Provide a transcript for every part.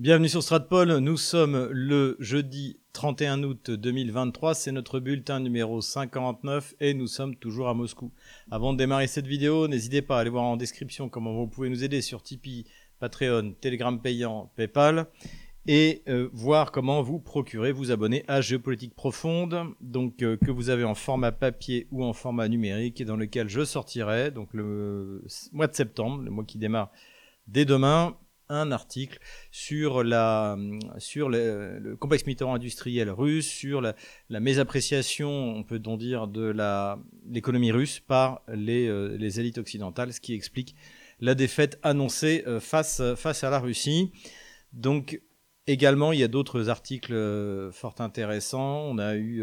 Bienvenue sur Stratpol, nous sommes le jeudi 31 août 2023, c'est notre bulletin numéro 59 et nous sommes toujours à Moscou. Avant de démarrer cette vidéo, n'hésitez pas à aller voir en description comment vous pouvez nous aider sur Tipeee, Patreon, Telegram payant, Paypal et euh, voir comment vous procurer, vous abonner à Géopolitique Profonde, donc euh, que vous avez en format papier ou en format numérique et dans lequel je sortirai donc le mois de septembre, le mois qui démarre dès demain un article sur, la, sur le, complexe militaire industriel russe, sur la, mésappréciation, on peut donc dire, de l'économie russe par les, euh, les, élites occidentales, ce qui explique la défaite annoncée euh, face, à la Russie. Donc, également, il y a d'autres articles euh, fort intéressants. On a eu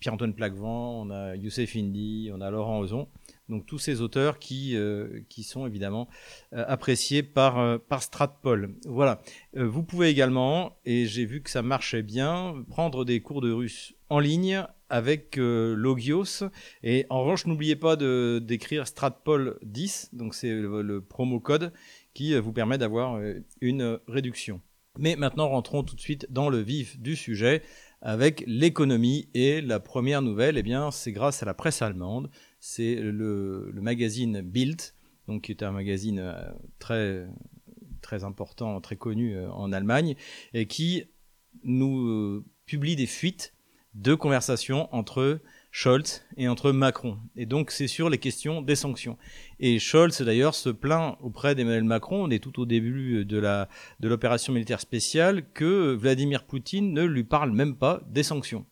Pierre-Antoine Plaquevent, on a Youssef Indy, on a Laurent Ozon. Donc tous ces auteurs qui, euh, sont évidemment euh, appréciés par, euh, par Stratpol. Voilà. vous pouvez également, et j'ai vu que ça marchait bien, prendre des cours de russe en ligne avec Logios. Et en revanche, n'oubliez pas de, d'écrire Stratpol 10, donc c'est le, le, promo code qui vous permet d'avoir une réduction. Mais maintenant, rentrons tout de suite dans le vif du sujet avec l'économie. Et la première nouvelle, eh bien, c'est grâce à la presse allemande c'est le, magazine Bild, donc qui est un magazine euh, très important, très connu euh, en Allemagne, et qui nous euh, publie des fuites de conversations entre Scholz et entre Macron. Et donc c'est sur les questions des sanctions. Et Scholz d'ailleurs se plaint auprès d'Emmanuel Macron, on est tout au début de de l'opération militaire spéciale, que Vladimir Poutine ne lui parle même pas des sanctions.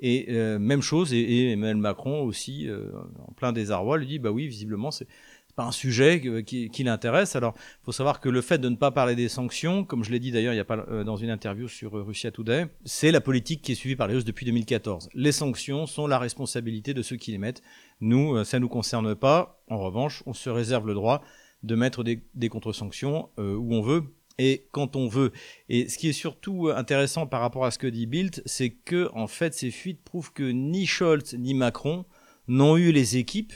Et euh, même chose, et, Emmanuel Macron aussi, euh, en plein désarroi, lui dit bah oui, visiblement c'est pas un sujet qui, qui l'intéresse. Alors, il faut savoir que le fait de ne pas parler des sanctions, comme je l'ai dit d'ailleurs il y a pas euh, dans une interview sur Russia Today, c'est la politique qui est suivie par les Russes depuis 2014. Les sanctions sont la responsabilité de ceux qui les mettent. Nous, ça nous concerne pas. En revanche, on se réserve le droit de mettre des, des contre-sanctions où on veut, et quand on veut. Et ce qui est surtout intéressant par rapport à ce que dit Bild, c'est que en fait ces fuites prouvent que ni Scholz ni Macron n'ont eu les équipes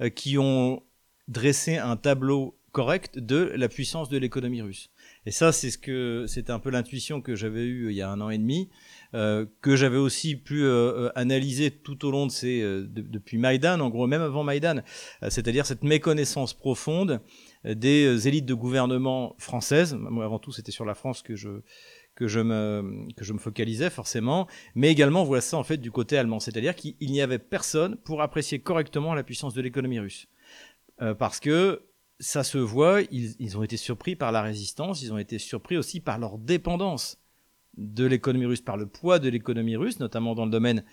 euh, qui ont dressé un tableau correct de la puissance de l'économie russe. Et ça, c'est ce que c'était un peu l'intuition que j'avais eue il y a un an et demi, euh, que j'avais aussi pu euh, analyser tout au long de ces depuis Maïdan, en gros même avant Maïdan, c'est-à-dire cette méconnaissance profonde des euh, élites de gouvernement françaises. Moi, avant tout, c'était sur la France que je que je me que je me focalisais forcément, mais également voilà ça en fait du côté allemand, c'est-à-dire qu'il n'y avait personne pour apprécier correctement la puissance de l'économie russe, euh, parce que ça se voit, ils, ont été surpris par la résistance, ils ont été surpris aussi par leur dépendance de l'économie russe, par le poids de l'économie russe, notamment dans le domaine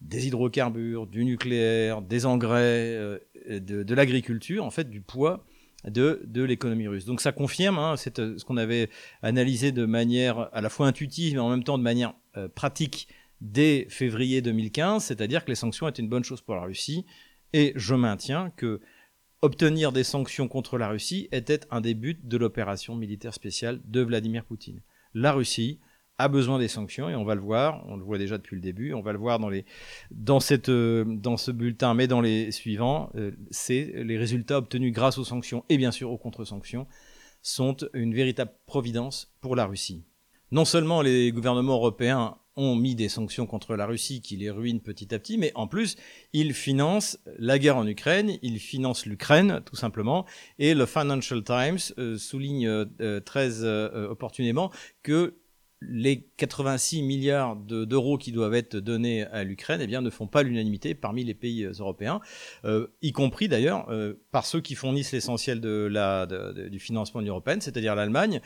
des hydrocarbures, du nucléaire, des engrais, euh, de l'agriculture, en fait, du poids de, l'économie russe. Donc ça confirme hein, ce qu'on avait analysé de manière à la fois intuitive mais en même temps de manière euh, pratique dès février 2015, c'est-à-dire que les sanctions étaient une bonne chose pour la Russie. Et je maintiens que obtenir des sanctions contre la Russie était un des buts de l'opération militaire spéciale de Vladimir Poutine. La Russie a besoin des sanctions et on va le voir, on le voit déjà depuis le début, on va le voir dans les dans cette euh, dans ce bulletin mais dans les suivants, euh, c'est les résultats obtenus grâce aux sanctions et bien sûr aux contre-sanctions sont une véritable providence pour la Russie. Non seulement les gouvernements européens ont mis des sanctions contre la Russie qui les ruinent petit à petit, mais en plus, ils financent la guerre en Ukraine, ils financent l'Ukraine, tout simplement, et le Financial Times euh, souligne très opportunément que les 86 milliards d'euros qui doivent être donnés à l'Ukraine eh bien, ne font pas l'unanimité parmi les pays euh, européens, euh, y compris d'ailleurs euh, par ceux qui fournissent l'essentiel de du financement de l'Union européenne, c'est-à-dire l'Allemagne,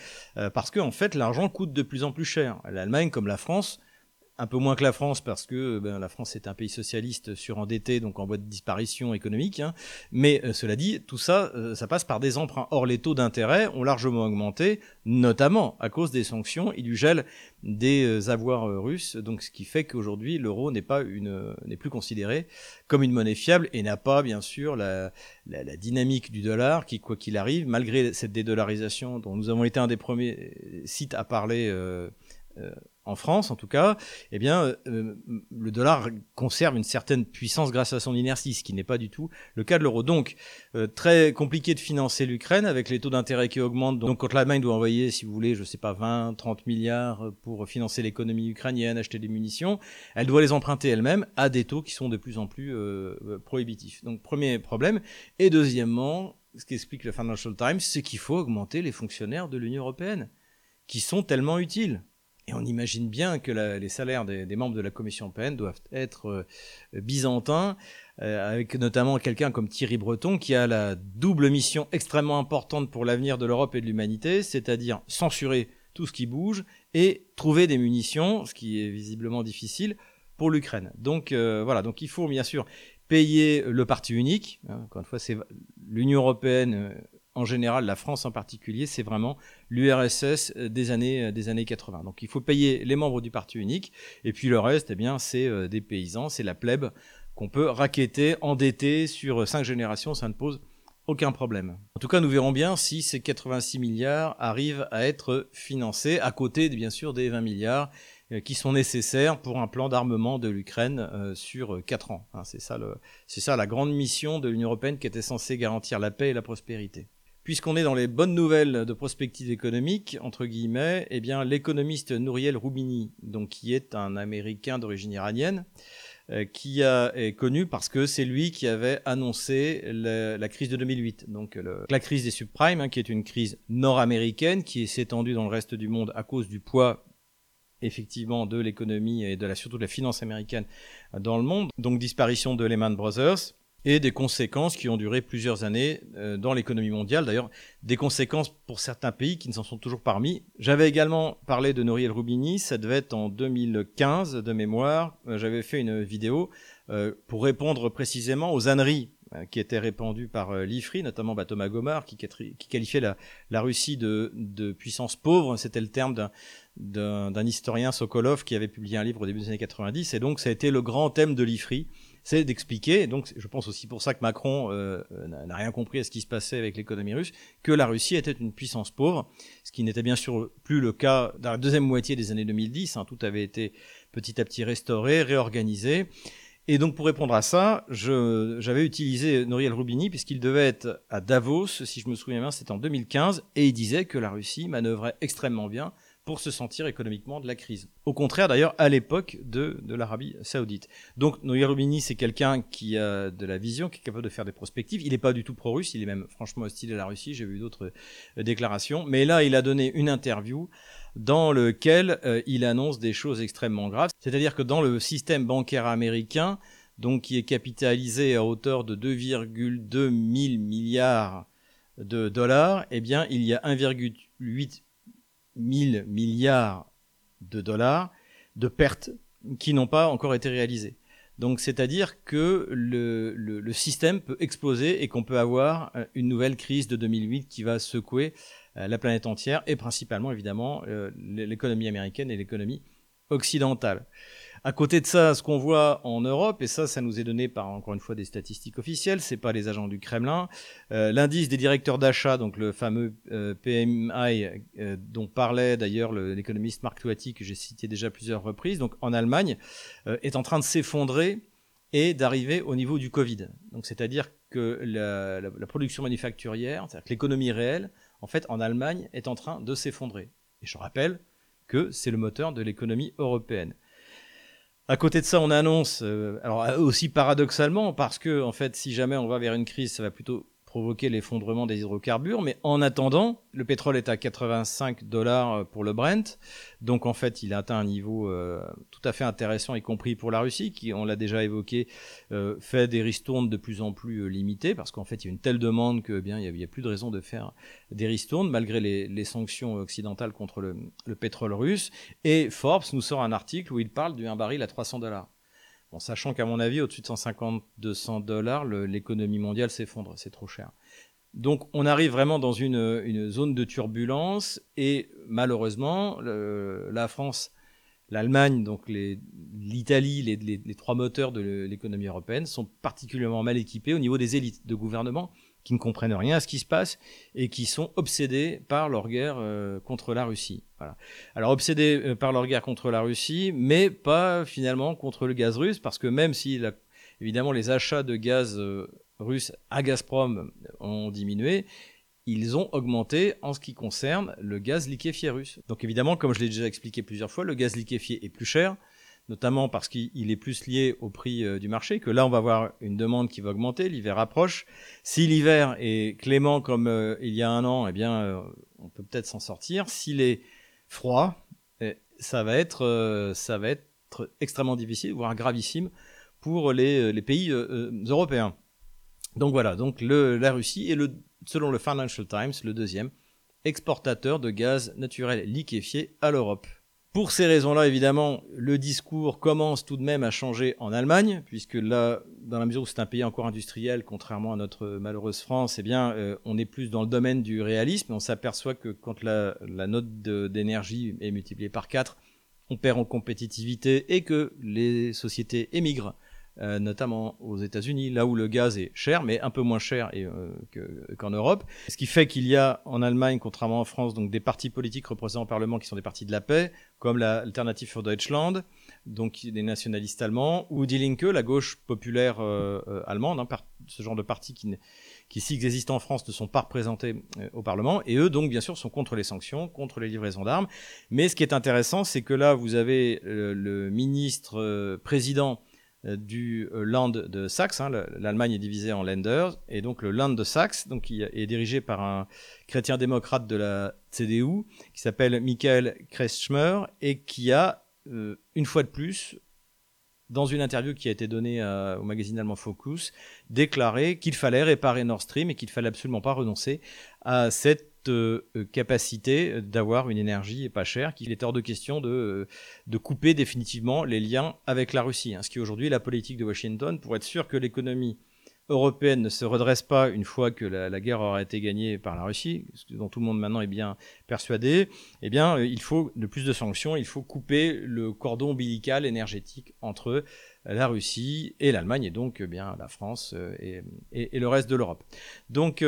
parce qu'en en fait l'argent coûte de plus en plus cher. L'Allemagne, comme la France, un peu moins que la France parce que ben, la France est un pays socialiste surendetté, donc en voie de disparition économique. Hein. Mais euh, cela dit, tout ça, euh, ça passe par des emprunts. Or, les taux d'intérêt ont largement augmenté, notamment à cause des sanctions et du gel des euh, avoirs russes. Donc, ce qui fait qu'aujourd'hui, l'euro n'est pas une, n'est plus considéré comme une monnaie fiable et n'a pas, bien sûr, la, la, la, dynamique du dollar qui, quoi qu'il arrive, malgré cette dédollarisation dont nous avons été un des premiers sites à parler en France en tout cas, eh bien, euh, le dollar conserve une certaine puissance grâce à son inertie, ce qui n'est pas du tout le cas de l'euro. Donc, euh, très compliqué de financer l'Ukraine avec les taux d'intérêt qui augmentent. Donc, quand l'Allemagne doit envoyer, si vous voulez, je sais pas, 20, 30 milliards pour financer l'économie ukrainienne, acheter des munitions, elle doit les emprunter elle-même à des taux qui sont de plus en plus prohibitifs. Donc, premier problème. Et deuxièmement, ce qu'explique le Financial Times, c'est qu'il faut augmenter les fonctionnaires de l'Union européenne, qui sont tellement utiles. Et on imagine bien que les salaires des, membres de la Commission européenne doivent être euh, byzantins, euh, avec notamment quelqu'un comme Thierry Breton, qui a la double mission extrêmement importante pour l'avenir de l'Europe et de l'humanité, c'est-à-dire censurer tout ce qui bouge et trouver des munitions, ce qui est visiblement difficile, pour l'Ukraine. Donc euh, voilà, donc il faut bien sûr payer le parti unique. Hein, encore une fois, c'est l'Union européenne en général, la France en particulier, c'est vraiment l'URSS euh, des années, euh, des années 80. Donc il faut payer les membres du parti unique, et puis le reste, eh bien, c'est des paysans, c'est la plèbe qu'on peut raqueter, endetter sur cinq générations, ça ne pose aucun problème. En tout cas, nous verrons bien si ces 86 milliards arrivent à être financés, à côté, bien sûr, des 20 milliards euh, qui sont nécessaires pour un plan d'armement de l'Ukraine euh, sur 4 ans. Hein, c'est ça, ça la grande mission de l'Union européenne qui était censée garantir la paix et la prospérité. Puisqu'on est dans les bonnes nouvelles de prospective économique, entre guillemets, eh bien, l'économiste Nouriel Roubini, donc, qui est un Américain d'origine iranienne, euh, qui est connu parce que c'est lui qui avait annoncé la, crise de 2008. Donc la crise des subprimes, hein, qui est une crise nord-américaine qui s'est étendue dans le reste du monde à cause du poids effectivement de l'économie et de la, surtout de la finance américaine dans le monde. Donc disparition de Lehman Brothers et des conséquences qui ont duré plusieurs années euh, dans l'économie mondiale. D'ailleurs, des conséquences pour certains pays qui ne s'en sont toujours parmi. J'avais également parlé de Nouriel Roubini, ça devait être en 2015 de mémoire. Euh, j'avais fait une vidéo euh, pour répondre précisément aux âneries qui étaient répandues par l'IFRI, notamment bah, Thomas Gomard, qui, qualifiait la, la Russie de, de, puissance pauvre. C'était le terme d'un d'un historien Sokolov qui avait publié un livre au début des années 90. Et donc, ça a été le grand thème de l'IFRI, c'est d'expliquer, donc je pense aussi pour ça que Macron euh, n'a rien compris à ce qui se passait avec l'économie russe, que la Russie était une puissance pauvre, ce qui n'était bien sûr plus le cas dans la deuxième moitié des années 2010. Hein, tout avait été petit à petit restauré, réorganisé. Et donc pour répondre à ça, j'avais utilisé Nouriel Roubini puisqu'il devait être à Davos, si je me souviens bien, c'était en 2015, et il disait que la Russie manœuvrait extrêmement bien pour se sentir économiquement de la crise. Au contraire, d'ailleurs, à l'époque de, de l'Arabie saoudite. Donc, Noyer Rubini, c'est quelqu'un qui a de la vision, qui est capable de faire des prospectives. Il n'est pas du tout pro-russe, il est même franchement hostile à la Russie. J'ai vu d'autres euh, déclarations. Mais là, il a donné une interview dans lequel euh, il annonce des choses extrêmement graves. C'est-à-dire que dans le système bancaire américain, donc qui est capitalisé à hauteur de 2,2 milliards de dollars, eh bien, il y a 1,8 1000 milliards de dollars de pertes qui n'ont pas encore été réalisées. Donc c'est-à-dire que le, système peut exploser et qu'on peut avoir euh, une nouvelle crise de 2008 qui va secouer euh, la planète entière et principalement évidemment euh, l'économie américaine et l'économie occidentale. À côté de ça, ce qu'on voit en Europe, et ça, ça nous est donné par encore une fois des statistiques officielles, c'est pas les agents du Kremlin. Euh, l'indice des directeurs d'achat, donc le fameux euh, PMI, euh, dont parlait d'ailleurs l'économiste Marc Touati que j'ai cité déjà plusieurs reprises, donc en Allemagne, est en train de s'effondrer et d'arriver au niveau du Covid. Donc c'est-à-dire que la production manufacturière, c'est-à-dire que l'économie réelle, en fait, en Allemagne, est en train de s'effondrer. Et je rappelle que c'est le moteur de l'économie européenne. À côté de ça, on annonce, euh, alors aussi paradoxalement, parce que en fait, si jamais on va vers une crise, ça va plutôt provoquer l'effondrement des hydrocarbures. Mais en attendant, le pétrole est à 85 dollars euh, pour le Brent. Donc en fait, il a atteint un niveau euh, tout à fait intéressant, y compris pour la Russie, qui, on l'a déjà évoqué, euh, fait des ristournes de plus en plus limitées, parce qu'en fait, il y a une telle demande que bien, il n'y a, plus de raison de faire des ristournes, malgré les, sanctions occidentales contre le, le, pétrole russe. Et Forbes nous sort un article où il parle d'un baril à 300 dollars. Bon, sachant qu'à mon avis, au-dessus de 150-200 dollars, l'économie mondiale s'effondre, c'est trop cher. Donc on arrive vraiment dans une, zone de turbulence et malheureusement, la France, l'Allemagne, donc l'Italie, les, trois moteurs de l'économie européenne sont particulièrement mal équipés au niveau des élites de gouvernement qui ne comprennent rien à ce qui se passe et qui sont obsédés par leur guerre euh, contre la Russie. Voilà. Alors obsédés euh, par leur guerre contre la Russie, mais pas finalement contre le gaz russe, parce que même si évidemment les achats de gaz euh, russe à Gazprom ont diminué, ils ont augmenté en ce qui concerne le gaz liquéfié russe. Donc évidemment, comme je l'ai déjà expliqué plusieurs fois, le gaz liquéfié est plus cher, notamment parce qu'il est plus lié au prix euh, du marché, que là on va avoir une demande qui va augmenter, l'hiver approche. Si l'hiver est clément comme euh, il y a un an, eh bien euh, on peut peut-être s'en sortir. S'il est froid, eh, ça va être extrêmement difficile, voire gravissime pour les, pays européens. Donc voilà, donc la Russie est le, selon le Financial Times, le deuxième exportateur de gaz naturel liquéfié à l'Europe. Pour ces raisons-là, évidemment, le discours commence tout de même à changer en Allemagne, puisque là, dans la mesure où c'est un pays encore industriel, contrairement à notre malheureuse France, eh bien, euh, on est plus dans le domaine du réalisme. On s'aperçoit que quand la, la note d'énergie est multipliée par 4, on perd en compétitivité et que les sociétés émigrent euh, notamment aux États-Unis, là où le gaz est cher, mais un peu moins cher euh, qu'en Europe. Ce qui fait qu'il y a en Allemagne, contrairement en France, donc des partis politiques représentés au Parlement qui sont des partis de la paix, comme l'Alternative für Deutschland, donc des nationalistes allemands, ou Die Linke, la gauche populaire euh, allemande, hein, ce genre de partis qui, qui s'ils existent en France, ne sont pas représentés au Parlement, et eux, donc, bien sûr, sont contre les sanctions, contre les livraisons d'armes. Mais ce qui est intéressant, c'est que là, vous avez le ministre président du euh, Land de Saxe. Hein, L'Allemagne est divisée en Länder, et donc le Land de Saxe, donc est dirigé par un chrétien démocrate de la CDU qui s'appelle Michael Kretschmer et qui a euh, une fois de plus dans une interview qui a été donnée au magazine allemand Focus, déclaré qu'il fallait réparer Nord Stream et qu'il fallait absolument pas renoncer à cette euh, capacité d'avoir une énergie pas chère, qu'il est hors de question de, euh, de couper définitivement les liens avec la Russie. Hein, ce qui est aujourd'hui la politique de Washington pour être sûr que l'économie européenne ne se redresse pas une fois que la, guerre aura été gagnée par la Russie, ce dont tout le monde maintenant est bien persuadé, eh bien, euh, il faut de plus de sanctions, il faut couper le cordon ombilical énergétique entre la Russie et l'Allemagne, et donc bien la France et, le reste de l'Europe. Donc,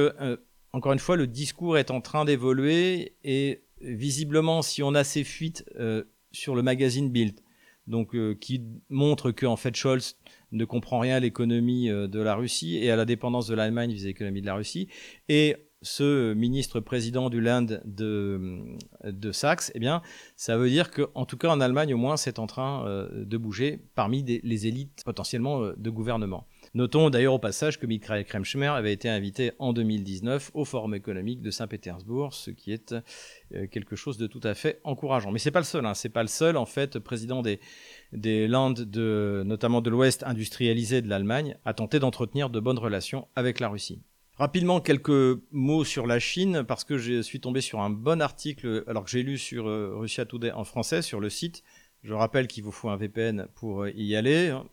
encore une fois, le discours est en train d'évoluer et visiblement, si on a ces fuites euh, sur le magazine Bild, donc euh, qui montre que en fait Scholz ne comprend rien à l'économie euh, de la Russie et à la dépendance de l'Allemagne vis-à-vis de l'économie de la Russie, et ce ministre président du Land de, de Saxe, eh bien, ça veut dire que, en tout cas en Allemagne, au moins, c'est en train de bouger parmi les élites potentiellement de gouvernement. Notons d'ailleurs au passage que Mikhail Kremschmer avait été invité en 2019 au Forum économique de Saint-Pétersbourg, ce qui est euh, quelque chose de tout à fait encourageant. Mais c'est pas le seul, hein, c'est pas le seul en fait président des des Landes, de, notamment de l'Ouest industrialisé de l'Allemagne, a tenté d'entretenir de bonnes relations avec la Russie. Rapidement, quelques mots sur la Chine, parce que je suis tombé sur un bon article, alors que j'ai lu sur euh, Russia Today en français, sur le site. Je rappelle qu'il vous faut un VPN pour euh, y aller. Hein.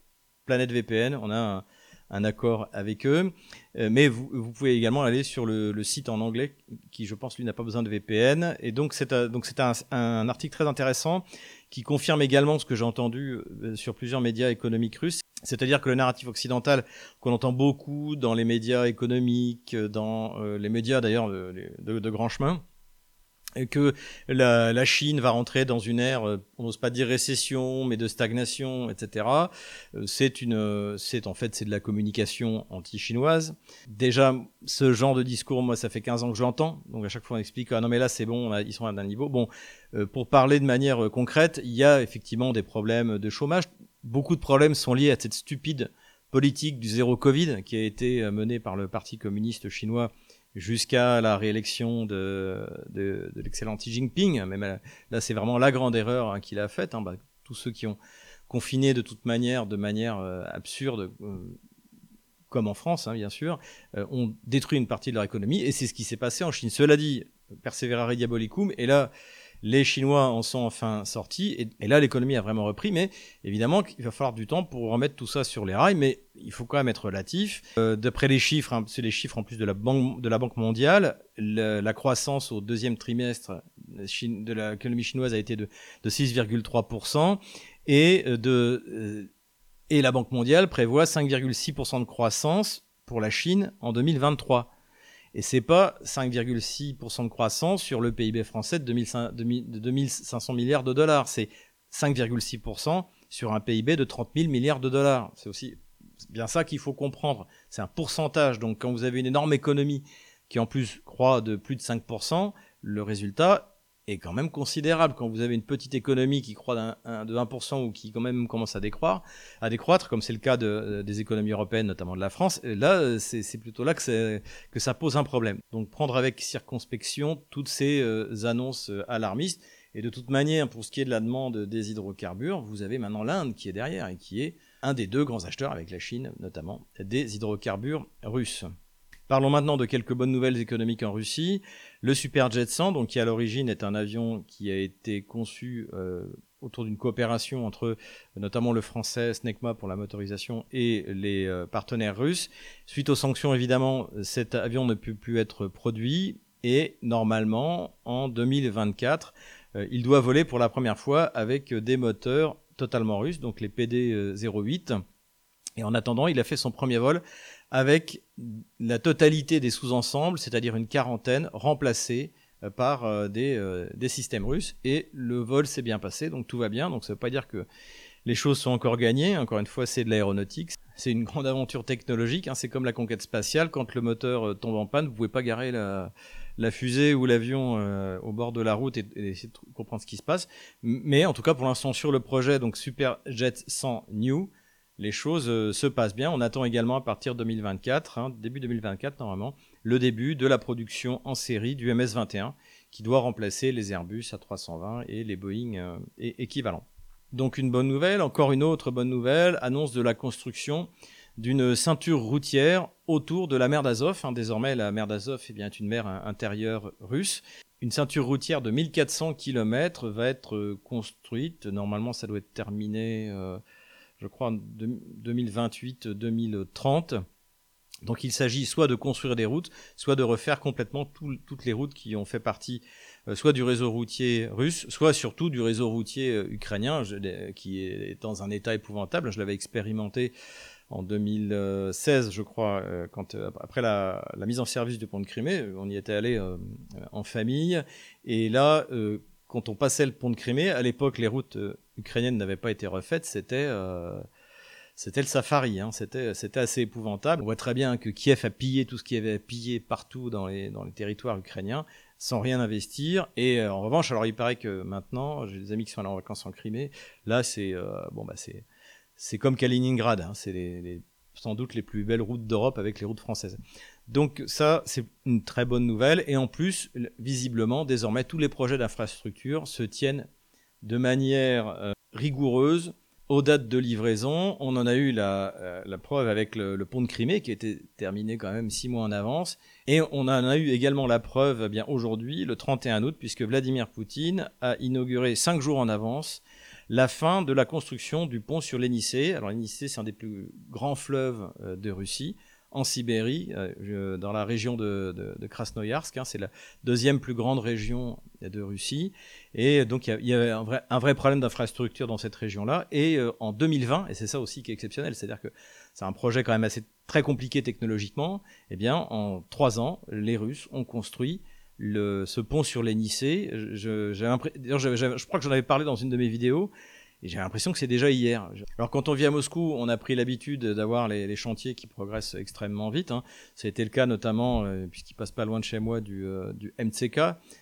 Planète VPN, on a un, un accord avec eux. Euh, mais vous, vous, pouvez également aller sur le, le, site en anglais, qui je pense lui n'a pas besoin de VPN. Et donc c'est euh, donc c'est un, un, article très intéressant qui confirme également ce que j'ai entendu euh, sur plusieurs médias économiques russes. C'est-à-dire que le narratif occidental qu'on entend beaucoup dans les médias économiques, dans les médias d'ailleurs de, de, de grand chemin, que la, la, Chine va rentrer dans une ère, euh, on n'ose pas dire récession, mais de stagnation, etc. Euh, c'est une, c'est en fait c'est de la communication anti-chinoise. Déjà, ce genre de discours, moi, ça fait 15 ans que j'entends. Donc à chaque fois, on explique ah non mais là c'est bon, ils sont à un niveau. Bon, euh, pour parler de manière concrète, il y a effectivement des problèmes de chômage. Beaucoup de problèmes sont liés à cette stupide politique du zéro Covid qui a été menée par le Parti communiste chinois jusqu'à la réélection de, l'excellent Xi Jinping. Mais là, c'est vraiment la grande erreur hein, qu'il a faite. Hein. Bah, tous ceux qui ont confiné de toute manière, de manière euh, absurde, euh, comme en France, hein, bien sûr, euh, ont détruit une partie de leur économie. Et c'est ce qui s'est passé en Chine. Cela dit, perseverare diabolicum. Et là, les Chinois en sont enfin sortis, et, là l'économie a vraiment repris, mais évidemment il va falloir du temps pour remettre tout ça sur les rails, mais il faut quand même être relatif. Euh, D'après les chiffres, hein, c'est les chiffres en plus de la Banque, de la banque mondiale, la croissance au deuxième trimestre de l'économie chinoise a été de, de 6,3%, et, euh, de, euh, et la Banque mondiale prévoit 5,6% de croissance pour la Chine en 2023. Et c'est pas 5,6% de croissance sur le PIB français de 2500 milliards de dollars. C'est 5,6% sur un PIB de 30 000 milliards de dollars. C'est aussi bien ça qu'il faut comprendre. C'est un pourcentage. Donc quand vous avez une énorme économie qui en plus croît de plus de 5%, le résultat est quand même considérable. Quand vous avez une petite économie qui croît de 1% ou qui quand même commence à décroître, à décroître comme c'est le cas de, des économies européennes, notamment de la France, là, c'est plutôt là que, ça pose un problème. Donc prendre avec circonspection toutes ces euh, annonces euh, alarmistes. Et de toute manière, pour ce qui est de la demande des hydrocarbures, vous avez maintenant l'Inde qui est derrière et qui est un des deux grands acheteurs, avec la Chine notamment, des hydrocarbures russes. Parlons maintenant de quelques bonnes nouvelles économiques en Russie. Le Superjet 100, donc qui à l'origine est un avion qui a été conçu euh, autour d'une coopération entre notamment le français SNECMA pour la motorisation et les euh, partenaires russes. Suite aux sanctions, évidemment, cet avion ne peut plus être produit et normalement, en 2024, euh, il doit voler pour la première fois avec des moteurs totalement russes, donc les PD-08. Et en attendant, il a fait son premier vol avec la totalité des sous-ensembles, c'est-à-dire une quarantaine, remplacés euh, par euh, des, euh, des, systèmes russes. Et le vol s'est bien passé, donc tout va bien. Donc ça ne veut pas dire que les choses sont encore gagnées. Encore une fois, c'est de l'aéronautique. C'est une grande aventure technologique. Hein. C'est comme la conquête spatiale. Quand le moteur tombe en panne, vous pouvez pas garer la fusée ou l'avion au bord de la route et, essayer de comprendre ce qui se passe. Mais en tout cas, pour l'instant, sur le projet, donc Superjet 100 New, les choses euh, se passent bien. On attend également à partir de 2024, hein, début 2024 normalement, le début de la production en série du MS-21 qui doit remplacer les Airbus A320 et les Boeing euh, équivalents. Donc une bonne nouvelle, encore une autre bonne nouvelle, annonce de la construction d'une ceinture routière autour de la mer d'Azov. Hein. désormais, la mer d'Azov est bien une mer intérieure russe. Une ceinture routière de 1400 km va être euh, construite. Normalement, ça doit être terminé je crois, en 2028-2030. Donc il s'agit soit de construire des routes, soit de refaire complètement toutes les routes qui ont fait partie euh, soit du réseau routier russe, soit surtout du réseau routier euh, ukrainien, qui est dans un état épouvantable. Je l'avais expérimenté en 2016, je crois, euh, après la, la, mise en service du pont de Crimée, on y était allé en famille, et là, quand on passait le pont de Crimée, à l'époque, les routes euh, ukrainiennes n'avaient pas été refaites, c'était euh, le safari, hein. c'était assez épouvantable. On voit très bien que Kiev a pillé tout ce qu'il y avait pillé partout dans les dans les territoires ukrainiens sans rien investir. Et euh, en revanche, alors il paraît que maintenant, j'ai des amis qui sont allés en vacances en Crimée. Là, c'est bon bah c'est comme Kaliningrad, hein. c'est sans doute les plus belles routes d'Europe avec les routes françaises. Donc ça, c'est une très bonne nouvelle. Et en plus, visiblement, désormais, tous les projets d'infrastructure se tiennent de manière euh, rigoureuse aux dates de livraison. On en a eu la, euh, preuve avec le, pont de Crimée qui était terminé quand même six mois en avance. Et on en a eu également la preuve eh bien aujourd'hui, le 31 août, puisque Vladimir Poutine a inauguré cinq jours en avance la fin de la construction du pont sur l'Enicée. Alors l'Enicée, c'est un des plus grands fleuves euh, de Russie en Sibérie, euh, dans la région de, de, Krasnoyarsk. Hein, c'est la deuxième plus grande région de Russie. Et donc, il y, a, un, vrai, problème d'infrastructure dans cette région-là. Et euh, en 2020, et c'est ça aussi qui est exceptionnel, c'est-à-dire que c'est un projet quand même assez très compliqué technologiquement, eh bien, en trois ans, les Russes ont construit ce pont sur l'Enicée. Je, je, je crois que j'en avais parlé dans une de mes vidéos. Et j'ai l'impression que c'est déjà hier. Alors quand on vit à Moscou, on a pris l'habitude d'avoir les, chantiers qui progressent extrêmement vite. Hein. Ça a été le cas notamment, euh, puisqu'il passe pas loin de chez moi, du, euh, MCK.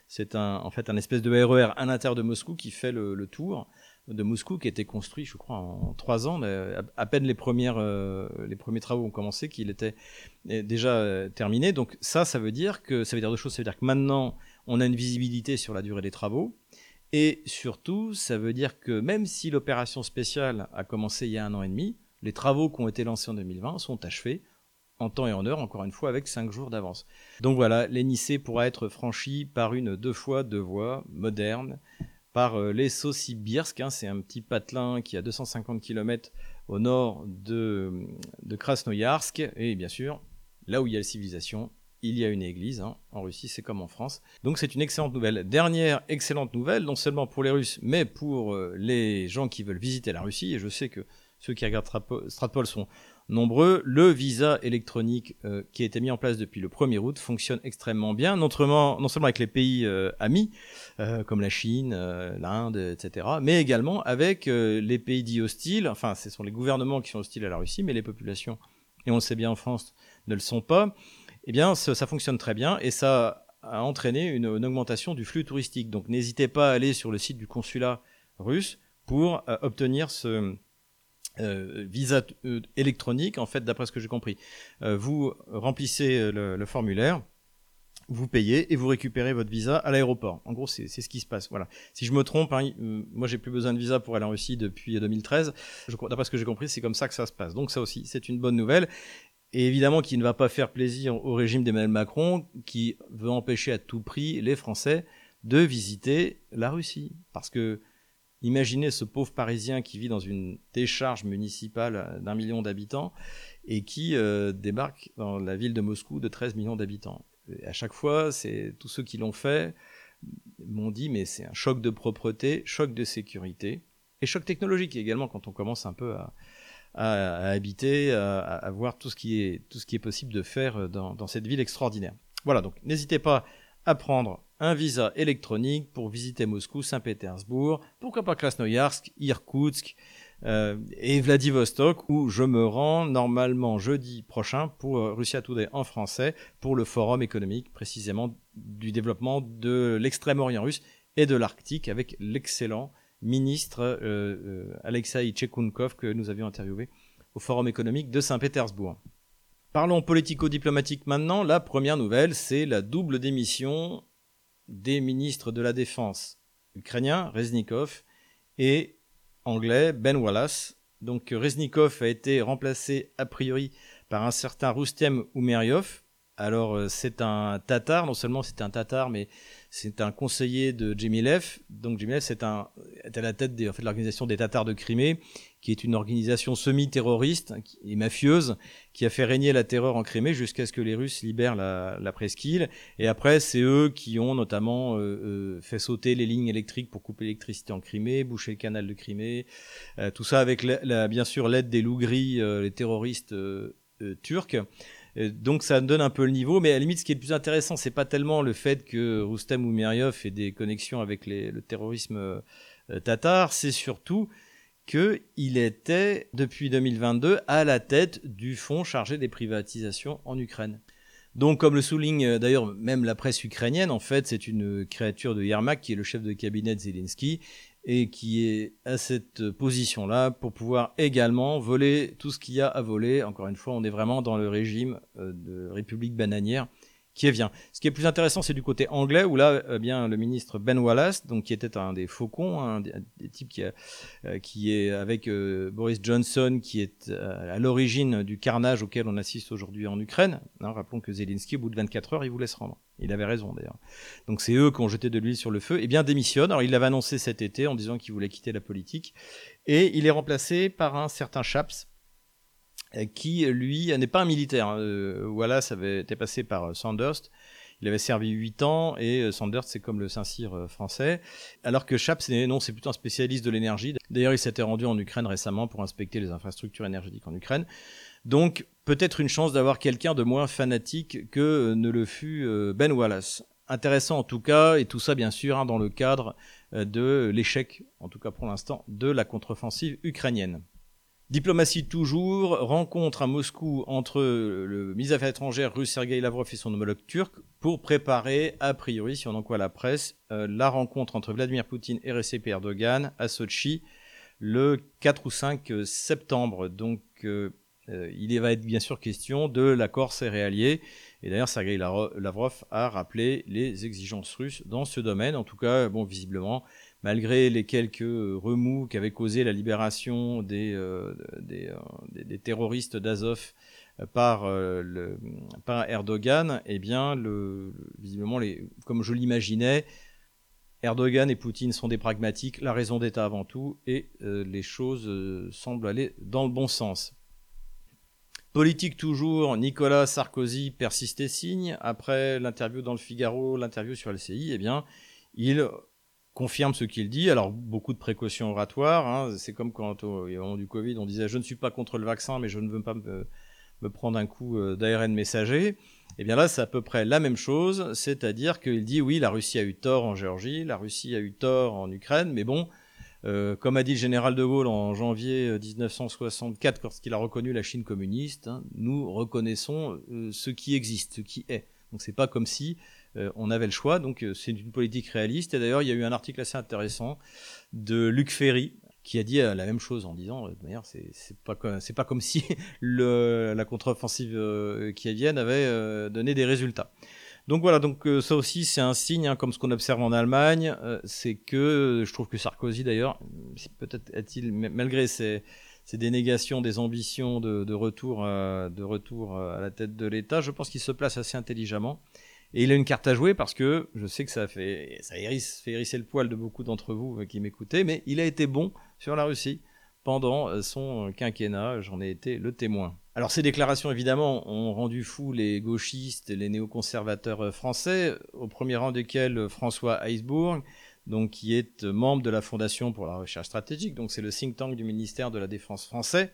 C'est un, en fait un espèce de RER à l'intérieur de Moscou qui fait le, tour de Moscou, qui a été construit, je crois, en trois ans. Mais à, peine les, premières, euh, les premiers travaux ont commencé, qu'il était déjà terminé. Donc ça, ça veut dire que ça veut dire deux choses. Ça veut dire que maintenant, on a une visibilité sur la durée des travaux. Et surtout, ça veut dire que même si l'opération spéciale a commencé il y a un an et demi, les travaux qui ont été lancés en 2020 sont achevés en temps et en heure, encore une fois, avec cinq jours d'avance. Donc voilà, l'Enicée pourra être franchi par une deux fois deux voies moderne, par euh, les Sosibirsk, hein, c'est un petit patelin qui a 250 km au nord de, de Krasnoyarsk, et bien sûr, là où il y a la civilisation, il y a une église. Hein. En Russie, c'est comme en France. Donc c'est une excellente nouvelle. Dernière excellente nouvelle, non seulement pour les Russes, mais pour euh, les gens qui veulent visiter la Russie. Et je sais que ceux qui regardent Stratpol sont nombreux. Le visa électronique euh, qui a été mis en place depuis le 1er août fonctionne extrêmement bien, non seulement, avec les pays euh, amis, comme la Chine, l'Inde, etc., mais également avec les pays dits hostiles, enfin ce sont les gouvernements qui sont hostiles à la Russie, mais les populations, et on le sait bien en France, ne le sont pas. Eh bien, ça, fonctionne très bien et ça a entraîné une, augmentation du flux touristique. Donc n'hésitez pas à aller sur le site du consulat russe pour obtenir ce euh, visa euh, électronique, en fait, d'après ce que j'ai compris. Euh, vous remplissez le, formulaire, vous payez et vous récupérez votre visa à l'aéroport. En gros, c'est ce qui se passe. Voilà. Si je me trompe, hein, moi j'ai plus besoin de visa pour aller en Russie depuis 2013. D'après ce que j'ai compris, c'est comme ça que ça se passe. Donc ça aussi, c'est une bonne nouvelle. Et évidemment, qui ne va pas faire plaisir au régime d'Emmanuel Macron, qui veut empêcher à tout prix les Français de visiter la Russie, parce que Imaginez ce pauvre Parisien qui vit dans une décharge municipale d'un million d'habitants et qui euh, débarque dans la ville de Moscou de 13 millions d'habitants. À chaque fois, tous ceux qui l'ont fait m'ont dit mais c'est un choc de propreté, choc de sécurité et choc technologique également quand on commence un peu à, habiter, à, voir tout ce, qui est, tout ce qui est possible de faire dans, dans cette ville extraordinaire. Voilà, donc n'hésitez pas à prendre un visa électronique pour visiter Moscou, Saint-Pétersbourg, pourquoi pas Krasnoyarsk, Irkoutsk euh, et Vladivostok, où je me rends normalement jeudi prochain pour euh, Russia Today en français, pour le forum économique précisément du développement de l'extrême-orient russe et de l'Arctique avec l'excellent ministre euh, euh Alexei Tchekunkov que nous avions interviewé au forum économique de Saint-Pétersbourg. Parlons politico-diplomatique maintenant. La première nouvelle, c'est la double démission des ministres de la Défense ukrainiens, Reznikov, et anglais, Ben Wallace. Donc Reznikov a été remplacé a priori par un certain Rustem Umeryov. Alors euh, c'est un Tatar, non seulement c'est un Tatar, mais c'est un conseiller de Jemilev. Donc Jemilev c'est est à la tête de l'organisation des Tatars de Crimée, qui est une organisation semi-terroriste et mafieuse qui a fait régner la terreur en Crimée jusqu'à ce que les Russes libèrent la, presqu'île. Et après, c'est eux qui ont notamment euh, euh, fait sauter les lignes électriques pour couper l'électricité en Crimée, boucher le canal de Crimée. Euh, tout ça avec bien sûr l'aide des loups gris, les terroristes turcs. Donc ça donne un peu le niveau, mais à la limite, ce qui est le plus intéressant, c'est pas tellement le fait que Rustem Oumeryov ait des connexions avec le terrorisme tatar, c'est surtout qu'il était, depuis 2022, à la tête du fonds chargé des privatisations en Ukraine. Donc, comme le souligne euh, d'ailleurs même la presse ukrainienne, en fait, c'est une créature de Yermak qui est le chef de cabinet de Zelensky et qui est à cette position-là pour pouvoir également voler tout ce qu'il y a à voler. Encore une fois, on est vraiment dans le régime euh, de République bananière qui vient. Ce qui est plus intéressant, c'est du côté anglais, où là, eh bien, le ministre Ben Wallace, donc qui était un des faucons, un des, types qui, euh, est avec euh, Boris Johnson, qui est euh, à l'origine du carnage auquel on assiste aujourd'hui en Ukraine. Hein, rappelons que Zelensky, au bout de 24 heures, il voulait se rendre. Il avait raison d'ailleurs. Donc c'est eux qui ont jeté de l'huile sur le feu. Et eh bien démissionne. Alors il l'avait annoncé cet été en disant qu'il voulait quitter la politique. Et il est remplacé par un certain Chaps, euh, qui lui n'est pas un militaire. Hein. Euh, Wallace avait été passé par euh, Sanders. Il avait servi 8 ans et Sanders c'est comme le Saint-Cyr français. Alors que Chaps, non, c'est plutôt un spécialiste de l'énergie. D'ailleurs, il s'était rendu en Ukraine récemment pour inspecter les infrastructures énergétiques en Ukraine. Donc, peut-être une chance d'avoir quelqu'un de moins fanatique que ne le fut Ben Wallace. Intéressant en tout cas, et tout ça bien sûr hein, dans le cadre de l'échec, en tout cas pour l'instant, de la contre-offensive ukrainienne. Diplomatie toujours, rencontre à Moscou entre le ministre des Affaires étrangères russe Sergei Lavrov et son homologue turc pour préparer, a priori, si on en croit la presse, euh, la rencontre entre Vladimir Poutine et Recep Erdogan à Sochi le 4 ou 5 septembre. Donc euh, euh, il va être bien sûr question de l'accord céréalier. Et d'ailleurs, Sergei Lavrov a rappelé les exigences russes dans ce domaine. En tout cas, bon, visiblement, malgré les quelques remous qu'avait causé la libération des, euh, euh, terroristes d'Azov euh, par, Erdogan, eh bien, comme je l'imaginais, Erdogan et Poutine sont des pragmatiques, la raison d'État avant tout, et les choses semblent aller dans le bon sens. Politique toujours, Nicolas Sarkozy persiste et signe. Après l'interview dans le Figaro, l'interview sur LCI, eh bien, il confirme ce qu'il dit. Alors, beaucoup de précautions oratoires. Hein. C'est comme quand, au, moment du Covid, on disait Je ne suis pas contre le vaccin, mais je ne veux pas me, prendre un coup euh, d'ARN messager. Et eh bien là, c'est à peu près la même chose. C'est-à-dire qu'il dit Oui, la Russie a eu tort en Géorgie, la Russie a eu tort en Ukraine, mais bon. Euh, comme a dit le général de Gaulle en janvier 1964, lorsqu'il a reconnu la Chine communiste, hein, nous reconnaissons ce qui existe, ce qui est. Donc c'est pas comme si euh, on avait le choix. Donc euh, c'est une politique réaliste. Et d'ailleurs, il y a eu un article assez intéressant de Luc Ferry qui a dit euh, la même chose en disant, de manière, c'est pas c'est pas comme si la contre-offensive qui vienne avait donné des résultats. Donc voilà, donc ça aussi c'est un signe, hein, comme ce qu'on observe en Allemagne, c'est que je trouve que Sarkozy d'ailleurs, peut-être est-il malgré ses, dénégations des ambitions de, retour, de retour à la tête de l'État, je pense qu'il se place assez intelligemment. Et il a une carte à jouer parce que je sais que ça fait, ça hérisse, fait hérisser le poil de beaucoup d'entre vous euh, qui m'écoutez, mais il a été bon sur la Russie pendant euh, son quinquennat. J'en ai été le témoin. Alors ces déclarations, évidemment, ont rendu fous les gauchistes et les néoconservateurs euh, français, au premier rang desquels François Heisbourg, donc qui est membre de la Fondation pour la recherche stratégique, donc c'est le think tank du ministère de la Défense français,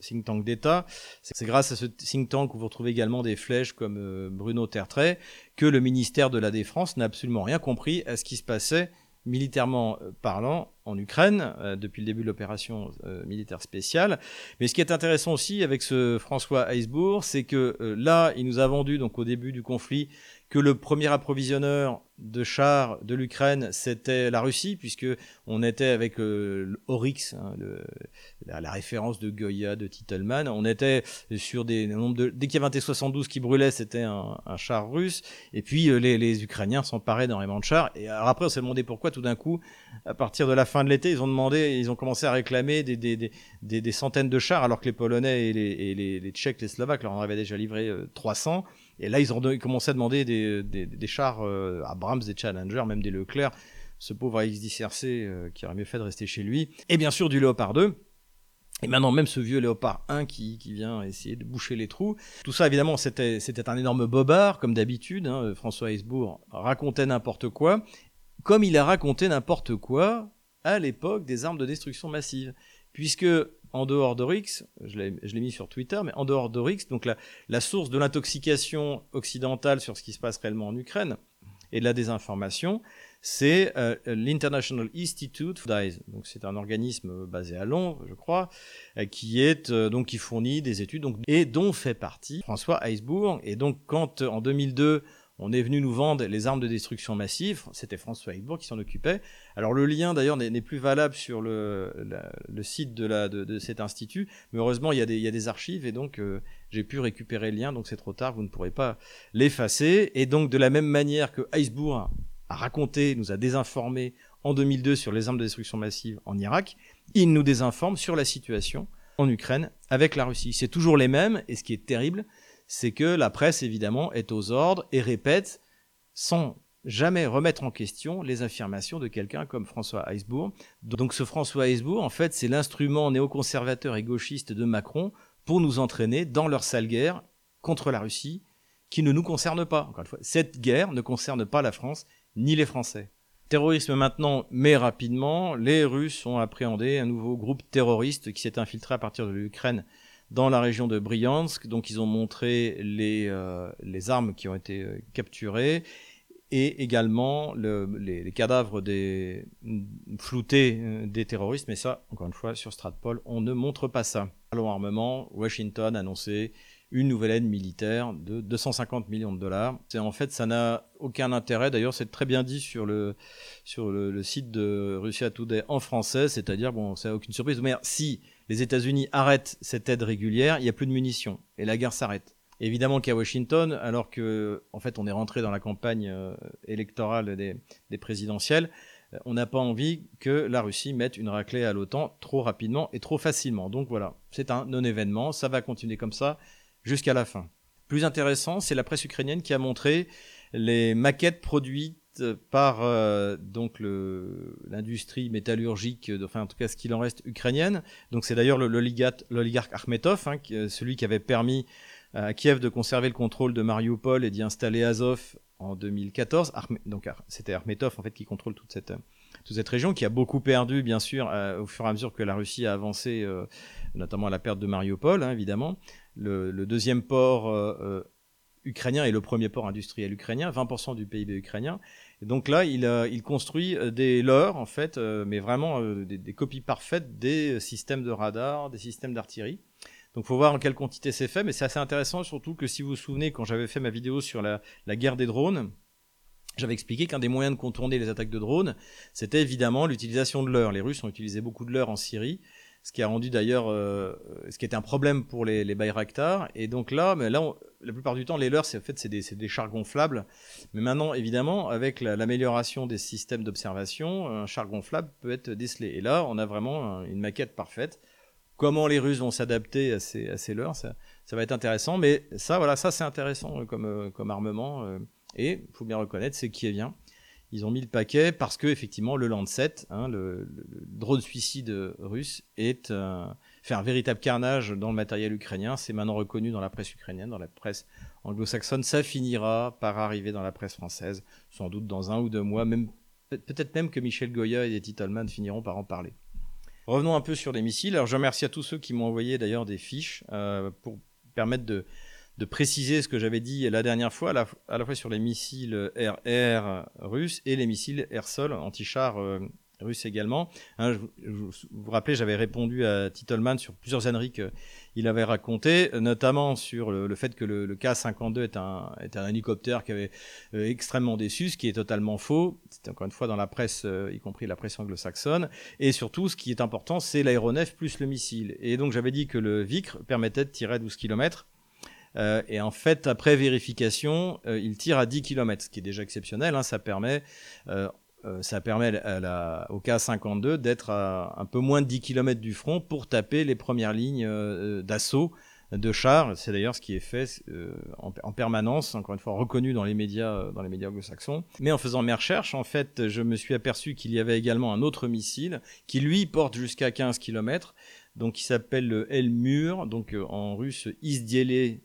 think tank d'État. C'est grâce à ce think tank où vous retrouvez également des flèches comme euh, Bruno Tertrais que le ministère de la Défense n'a absolument rien compris à ce qui se passait militairement euh, parlant en Ukraine euh, depuis le début de l'opération militaire spéciale. Mais ce qui est intéressant aussi avec ce François Heisbourg, c'est que là, il nous a vendu donc au début du conflit que le premier approvisionneur de chars de l'Ukraine, c'était la Russie, puisque on était avec euh, Oryx, hein, la, référence de Goya, de Titelman. On était sur des nombres de dès qu'il y avait un T-72 qui brûlait, c'était un, char russe. Et puis euh, les, Ukrainiens s'emparaient énormément de chars. Et alors après, on s'est demandé pourquoi tout d'un coup, à partir de la fin de l'été, ils ont demandé, ils ont commencé à réclamer des, des, des, des centaines de chars, alors que les Polonais et les, les, Tchèques, les Slovaques leur en avaient déjà livré 300. Euh, et là, ils ont commencé à demander des, chars euh, Abrams, des Challenger, même des Leclerc. Ce pauvre AX-10RC euh, qui aurait mieux fait de rester chez lui. Et bien sûr, du Léopard 2. Et maintenant, même ce vieux Léopard 1 qui, qui vient essayer de boucher les trous. Tout ça, évidemment, c'était un énorme bobard, comme d'habitude. Hein. François Heisbourg racontait n'importe quoi. Comme il a raconté n'importe quoi à l'époque des armes de destruction massive. Puisque en dehors d'Oryx, je l'ai mis sur Twitter, mais en dehors d'Oryx, donc la, source de l'intoxication occidentale sur ce qui se passe réellement en Ukraine et de la désinformation, c'est euh, l'International Institute for Dyes. Donc c'est un organisme basé à Londres, je crois, euh, qui est euh, donc qui fournit des études donc, et dont fait partie François Heisbourg. Et donc quand en 2002 on est venu nous vendre les armes de destruction massive. C'était François Heidbourg qui s'en occupait. Alors le lien d'ailleurs n'est plus valable sur le, site de, cet institut, mais heureusement il y a des, archives et donc euh, j'ai pu récupérer le lien, donc c'est trop tard, vous ne pourrez pas l'effacer. Et donc de la même manière que Heisbourg a raconté, nous a désinformé en 2002 sur les armes de destruction massive en Irak, il nous désinforme sur la situation en Ukraine avec la Russie. C'est toujours les mêmes, et ce qui est terrible, c'est que la presse, évidemment, est aux ordres et répète sans jamais remettre en question les affirmations de quelqu'un comme François Heisbourg. Donc ce François Heisbourg, en fait, c'est l'instrument néoconservateur et gauchiste de Macron pour nous entraîner dans leur sale guerre contre la Russie, qui ne nous concerne pas. Encore une fois, cette guerre ne concerne pas la France ni les Français. Terrorisme maintenant, mais rapidement, les Russes ont appréhendé un nouveau groupe terroriste qui s'est infiltré à partir de l'Ukraine dans la région de Bryansk. Donc ils ont montré les, euh, les armes qui ont été euh, capturées et également le, les, cadavres des floutés euh, des terroristes. Mais ça, encore une fois, sur Stratpol, on ne montre pas ça. Allons armement, Washington a annoncé une nouvelle aide militaire de 250 millions de dollars. C'est en fait, ça n'a aucun intérêt. D'ailleurs, c'est très bien dit sur le sur le, le site de Russia Today en français, c'est-à-dire bon, n'a aucune surprise. Mais si les États-Unis arrêtent cette aide régulière, il n'y a plus de munitions et la guerre s'arrête. Évidemment qu'à Washington, alors que en fait on est rentré dans la campagne euh, électorale des, présidentielles, euh, on n'a pas envie que la Russie mette une raclée à l'OTAN trop rapidement et trop facilement. Donc voilà, c'est un non-événement, ça va continuer comme ça jusqu'à la fin. Plus intéressant, c'est la presse ukrainienne qui a montré les maquettes produites par euh, donc l'industrie métallurgique, enfin en tout cas ce qu'il en reste ukrainienne. Donc c'est d'ailleurs l'oligarque Armetov, hein, euh, celui qui avait permis à Kiev de conserver le contrôle de Mariupol et d'y installer Azov en 2014. donc c'était Armetov en fait qui contrôle toute cette toute cette région qui a beaucoup perdu, bien sûr, au fur et à mesure que la Russie a avancé, notamment à la perte de Mariupol, hein, évidemment. Le, deuxième port ukrainien est le premier port industriel ukrainien, 20% du PIB ukrainien. Et donc là, il, construit des leurres, en fait, mais vraiment des, des, copies parfaites des systèmes de radar, des systèmes d'artillerie. Donc faut voir en quelle quantité c'est fait, mais c'est assez intéressant, surtout que si vous vous souvenez, quand j'avais fait ma vidéo sur la, guerre des drones, j'avais expliqué qu'un des moyens de contourner les attaques de drones, c'était évidemment l'utilisation de l'heure. Les Russes ont utilisé beaucoup de l'heure en Syrie, ce qui a rendu d'ailleurs, euh, ce qui était un problème pour les, les. Et donc là, mais là, la plupart du temps, les leurres, c'est en fait c'est des, des, chars gonflables. Mais maintenant, évidemment, avec l'amélioration des systèmes d'observation, un char gonflable peut être décelé. Et là, on a vraiment une maquette parfaite comment les Russes vont s'adapter à ces, à ces leurres, ça, va être intéressant. Mais ça, voilà, ça c'est intéressant euh, comme, euh, comme armement. Et il faut bien reconnaître, c'est qui est bien. Ils ont mis le paquet parce que effectivement le Lancet, hein, le, drone suicide russe, est fait un véritable carnage dans le matériel ukrainien. C'est maintenant reconnu dans la presse ukrainienne, dans la presse anglo-saxonne. Ça finira par arriver dans la presse française, sans doute dans un ou deux mois. Peut-être même que Michel Goya et Titelman finiront par en parler. Revenons un peu sur les missiles. Alors je remercie à tous ceux qui m'ont envoyé d'ailleurs des fiches euh, pour permettre de, préciser ce que j'avais dit la dernière fois, à la, fois sur les missiles air-air russes et les missiles air-sol anti-char euh, russe également. Hein, je, vous vous rappelez, j'avais répondu à Titelman sur plusieurs âneries qu'il avait racontées, notamment sur le, fait que le, K-52 est un, hélicoptère qui avait euh, extrêmement déçu, ce qui est totalement faux. C'était encore une fois dans la presse, euh, y compris la presse anglo-saxonne. Et surtout, ce qui est important, c'est l'aéronef plus le missile. Et donc j'avais dit que le VICR permettait de tirer à 12 km. Euh, et en fait, après vérification, il tire à 10 km, ce qui est déjà exceptionnel. Hein, ça permet, euh, ça permet au K52 d'être à un peu moins de 10 km du front pour taper les premières lignes euh, d'assaut de chars. C'est d'ailleurs ce qui est fait euh, en, permanence, encore une fois reconnu dans les médias, dans les médias anglo-saxons. Mais en faisant mes recherches, en fait, je me suis aperçu qu'il y avait également un autre missile qui lui porte jusqu'à 15 km, donc qui s'appelle le Elmur, donc en russe Isdiele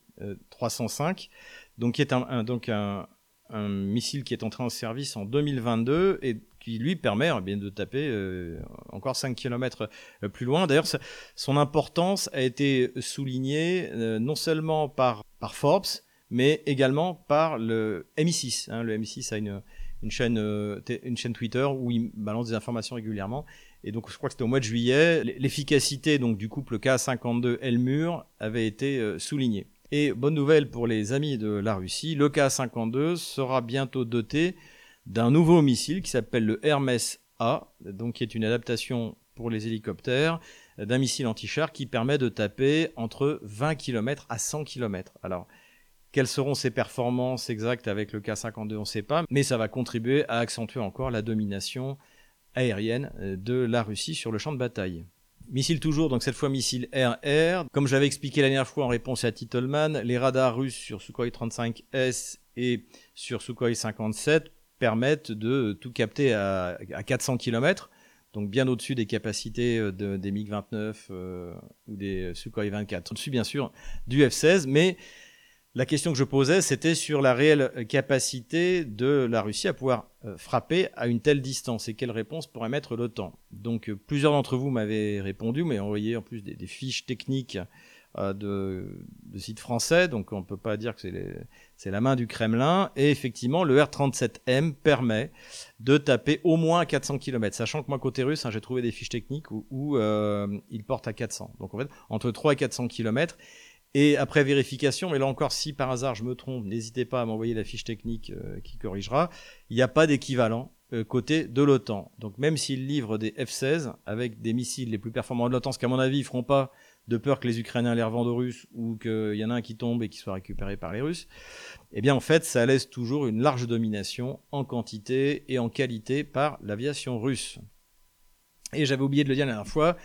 305, donc qui est un donc un, missile qui est entré en service en 2022 et qui lui permet eh bien, de taper euh, encore 5 km euh, plus loin. D'ailleurs, son importance a été soulignée euh, non seulement par, par Forbes, mais également par le MI6. Hein. Le MI6 a une, une, chaîne, une chaîne Twitter où il balance des informations régulièrement. Et donc, je crois que c'était au mois de juillet, l'efficacité donc du couple K52 Elmur avait été soulignée. Et bonne nouvelle pour les amis de la Russie, le K-52 sera bientôt doté d'un nouveau missile qui s'appelle le Hermes A, donc qui est une adaptation pour les hélicoptères d'un missile anti-char qui permet de taper entre 20 km à 100 km. Alors, quelles seront ses performances exactes avec le K-52, on ne sait pas, mais ça va contribuer à accentuer encore la domination aérienne de la Russie sur le champ de bataille. Missile toujours, donc cette fois missile air-air. Comme j'avais expliqué la dernière fois en réponse à Titelman, les radars russes sur Sukhoi 35S et sur Sukhoi 57 permettent de tout capter à, 400 km, donc bien au-dessus des capacités euh, des MiG-29 euh, ou des Sukhoi 24. Au-dessus, bien sûr, du F-16, mais la question que je posais, c'était sur la réelle capacité de la Russie à pouvoir euh, frapper à une telle distance et quelle réponse pourrait mettre l'OTAN. Donc euh, plusieurs d'entre vous m'avaient répondu, mais envoyé en plus des, fiches techniques euh, de, sites français, donc on ne peut pas dire que c'est la main du Kremlin. Et effectivement, le R-37M permet de taper au moins 400 km, sachant que moi côté russe, hein, j'ai trouvé des fiches techniques où, il porte à 400. Donc en fait, entre 3 et 400 km. Et après vérification, mais là encore, si par hasard je me trompe, n'hésitez pas à m'envoyer la fiche technique euh, qui corrigera, il n'y a pas d'équivalent euh, côté de l'OTAN. Donc même s'ils livrent des F-16 avec des missiles les plus performants de l'OTAN, ce qu'à mon avis ils feront pas de peur que les Ukrainiens les revendent aux Russes ou qu'il y en a un qui tombe et qui soit récupéré par les Russes, eh bien en fait ça laisse toujours une large domination en quantité et en qualité par l'aviation russe. Et j'avais oublié de le dire la dernière fois,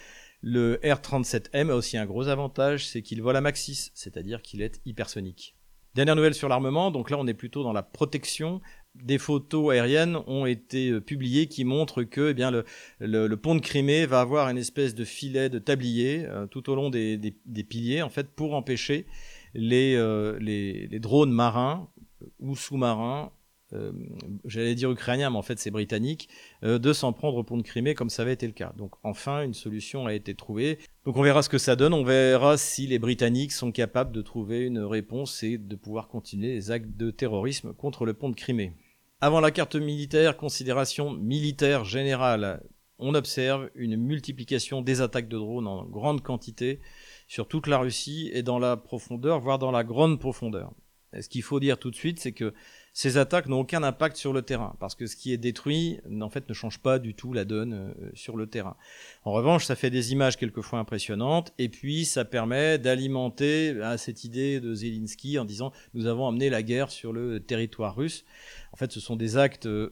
le R-37M a aussi un gros avantage, c'est qu'il vole à Mach 6, c'est-à-dire qu'il est hypersonique. Dernière nouvelle sur l'armement, donc là on est plutôt dans la protection. Des photos aériennes ont été euh, publiées qui montrent que eh le, pont de Crimée va avoir une espèce de filet de tablier euh, tout au long des, piliers en fait pour empêcher les, euh, les, drones marins ou sous-marins j'allais dire ukrainien, mais en fait c'est britannique, de s'en prendre au pont de Crimée comme ça avait été le cas. Donc enfin, une solution a été trouvée. Donc on verra ce que ça donne, on verra si les Britanniques sont capables de trouver une réponse et de pouvoir continuer les actes de terrorisme contre le pont de Crimée. Avant la carte militaire, considération militaire générale on observe une multiplication des attaques de drones en grande quantité sur toute la Russie et dans la profondeur, voire dans la grande profondeur. ce qu'il faut dire tout de suite, c'est que ces attaques n'ont aucun impact sur le terrain, parce que ce qui est détruit, en fait, ne change pas du tout la donne euh, sur le terrain. En revanche, ça fait des images quelquefois impressionnantes, et puis ça permet d'alimenter euh, cette idée de Zelensky en disant nous avons amené la guerre sur le territoire russe. En fait, ce sont des actes euh,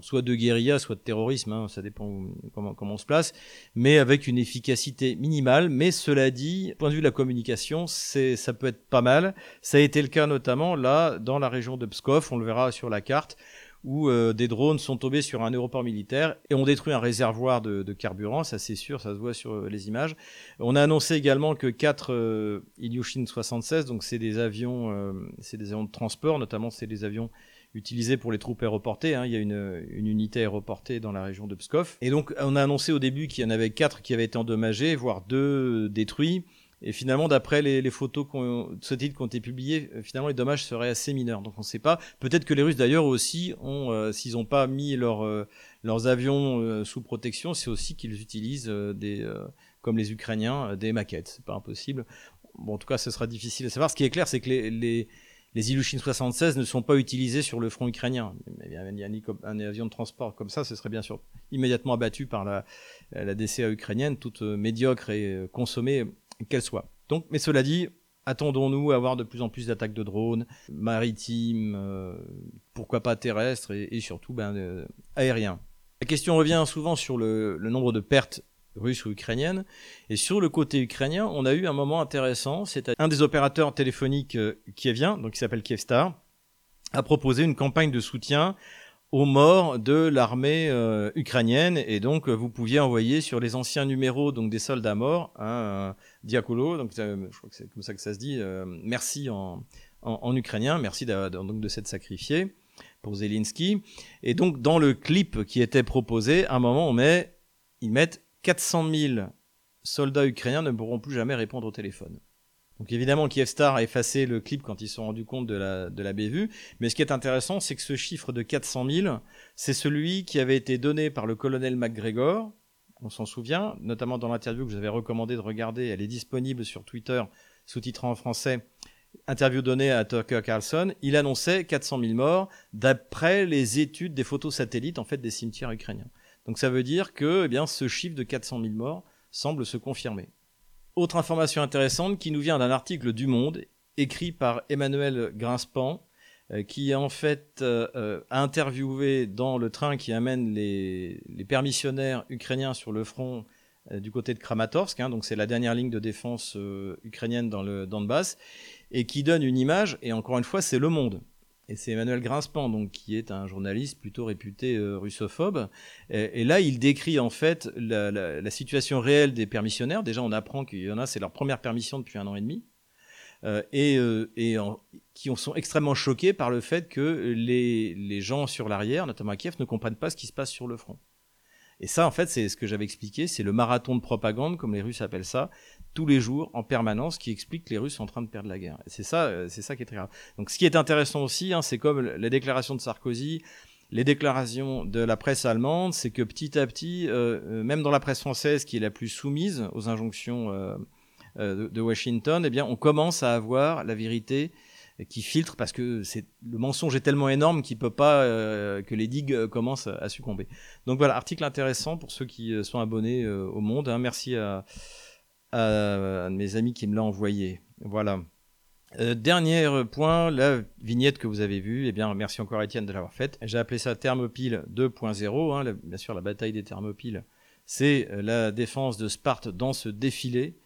soit de guérilla, soit de terrorisme, hein, ça dépend comment, on se place, mais avec une efficacité minimale. Mais cela dit, point de vue de la communication, ça peut être pas mal. Ça a été le cas notamment là dans la région de Pskov on le verra sur la carte, où euh, des drones sont tombés sur un aéroport militaire et ont détruit un réservoir de, carburant, ça c'est sûr, ça se voit sur euh, les images. On a annoncé également que quatre euh, Ilyushin 76, donc c'est des avions, c'est des avions de transport, notamment c'est des avions utilisés pour les troupes aéroportées. Hein. Il y a une, une, unité aéroportée dans la région de Pskov. Et donc on a annoncé au début qu'il y en avait quatre qui avaient été endommagés, voire deux détruits. Et finalement, d'après les, photos de ce titre qui ont été publiées, euh, finalement les dommages seraient assez mineurs. Donc on ne sait pas. Peut-être que les Russes d'ailleurs aussi euh, s'ils n'ont pas mis euh, leurs avions sous protection, c'est aussi qu'ils utilisent des, comme les Ukrainiens, des maquettes. C'est pas impossible. Bon, en tout cas, ce sera difficile à savoir. Ce qui est clair, c'est que les, les les Ilyushin 76 ne sont pas utilisés sur le front ukrainien. A un, avion de transport comme ça, ce serait bien sûr immédiatement abattu par la, la DCA ukrainienne, toute médiocre et consommée qu'elle soit. Donc, mais cela dit, attendons-nous à avoir de plus en plus d'attaques de drones maritimes, euh, pourquoi pas terrestres et, surtout ben, euh, aériens. La question revient souvent sur le, nombre de pertes russes ou ukrainiennes. Et sur le côté ukrainien, on a eu un moment intéressant. C'est un des opérateurs téléphoniques euh, kieviens, donc qui s'appelle Kievstar, a proposé une campagne de soutien aux morts de l'armée euh, ukrainienne. Et donc vous pouviez envoyer sur les anciens numéros donc des soldats morts hein, diakolo donc je crois que c'est comme ça que ça se dit euh, merci en, en, ukrainien. Merci donc de s'être sacrifié pour Zelensky. Et donc dans le clip qui était proposé à un moment on met ils mettent 400 000 soldats ukrainiens ne pourront plus jamais répondre au téléphone donc évidemment, Kyivstar a effacé le clip quand ils se sont rendus compte de la, de. Mais ce qui est intéressant, c'est que ce chiffre de 400 000, c'est celui qui avait été donné par le colonel McGregor. On s'en souvient, notamment dans l'interview que j'avais recommandé de regarder. Elle est disponible sur Twitter, sous-titrée en français. Interview donnée à Tucker Carlson. Il annonçait 400 000 morts d'après les études des photos satellites, en fait, des cimetières ukrainiens. Donc ça veut dire que, eh bien, ce chiffre de 400 000 morts semble se confirmer. Autre information intéressante qui nous vient d'un article du Monde écrit par Emmanuel Grinspan, euh, qui en fait euh, euh, a interviewé dans le train qui amène les, permissionnaires ukrainiens sur le front du côté de Kramatorsk, hein, donc c'est la dernière ligne de défense ukrainienne dans le Donbass, et qui donne une image, et encore une fois c'est Le Monde. Et c'est Emmanuel Grinspan, donc, qui est un journaliste plutôt réputé euh, russophobe. Et, là, il décrit en fait la, situation réelle des permissionnaires. Déjà, on apprend qu'il y en a, c'est leur première permission depuis un an et demi. Euh, et, euh, qui sont extrêmement choqués par le fait que les gens sur l'arrière, notamment à Kiev, ne comprennent pas ce qui se passe sur le front. Et ça, en fait, c'est ce que j'avais expliqué, c'est le marathon de propagande, comme les Russes appellent ça, tous les jours, en permanence, qui explique que les Russes sont en train de perdre la guerre. C'est ça, euh, c'est ça qui est très grave. Donc, ce qui est intéressant aussi, hein, c'est comme les déclarations de Sarkozy, les déclarations de la presse allemande, c'est que petit à petit, euh, euh, même dans la presse française, qui est la plus soumise aux injonctions de, de, Washington, eh bien, on commence à avoir la vérité qui filtre parce que c'est le mensonge est tellement énorme qu'il peut pas euh, que les digues euh, commencent à, succomber. Donc voilà, article intéressant pour ceux qui euh, sont abonnés au Monde. Hein. Merci à, à, mes amis qui me l'ont envoyé. Voilà. dernier point, la vignette que vous avez vue, eh bien, merci encore Étienne de l'avoir faite. J'ai appelé ça Thermopyle 2.0. Hein. bien sûr, la bataille des Thermopyles, c'est la défense de Sparte dans ce défilé.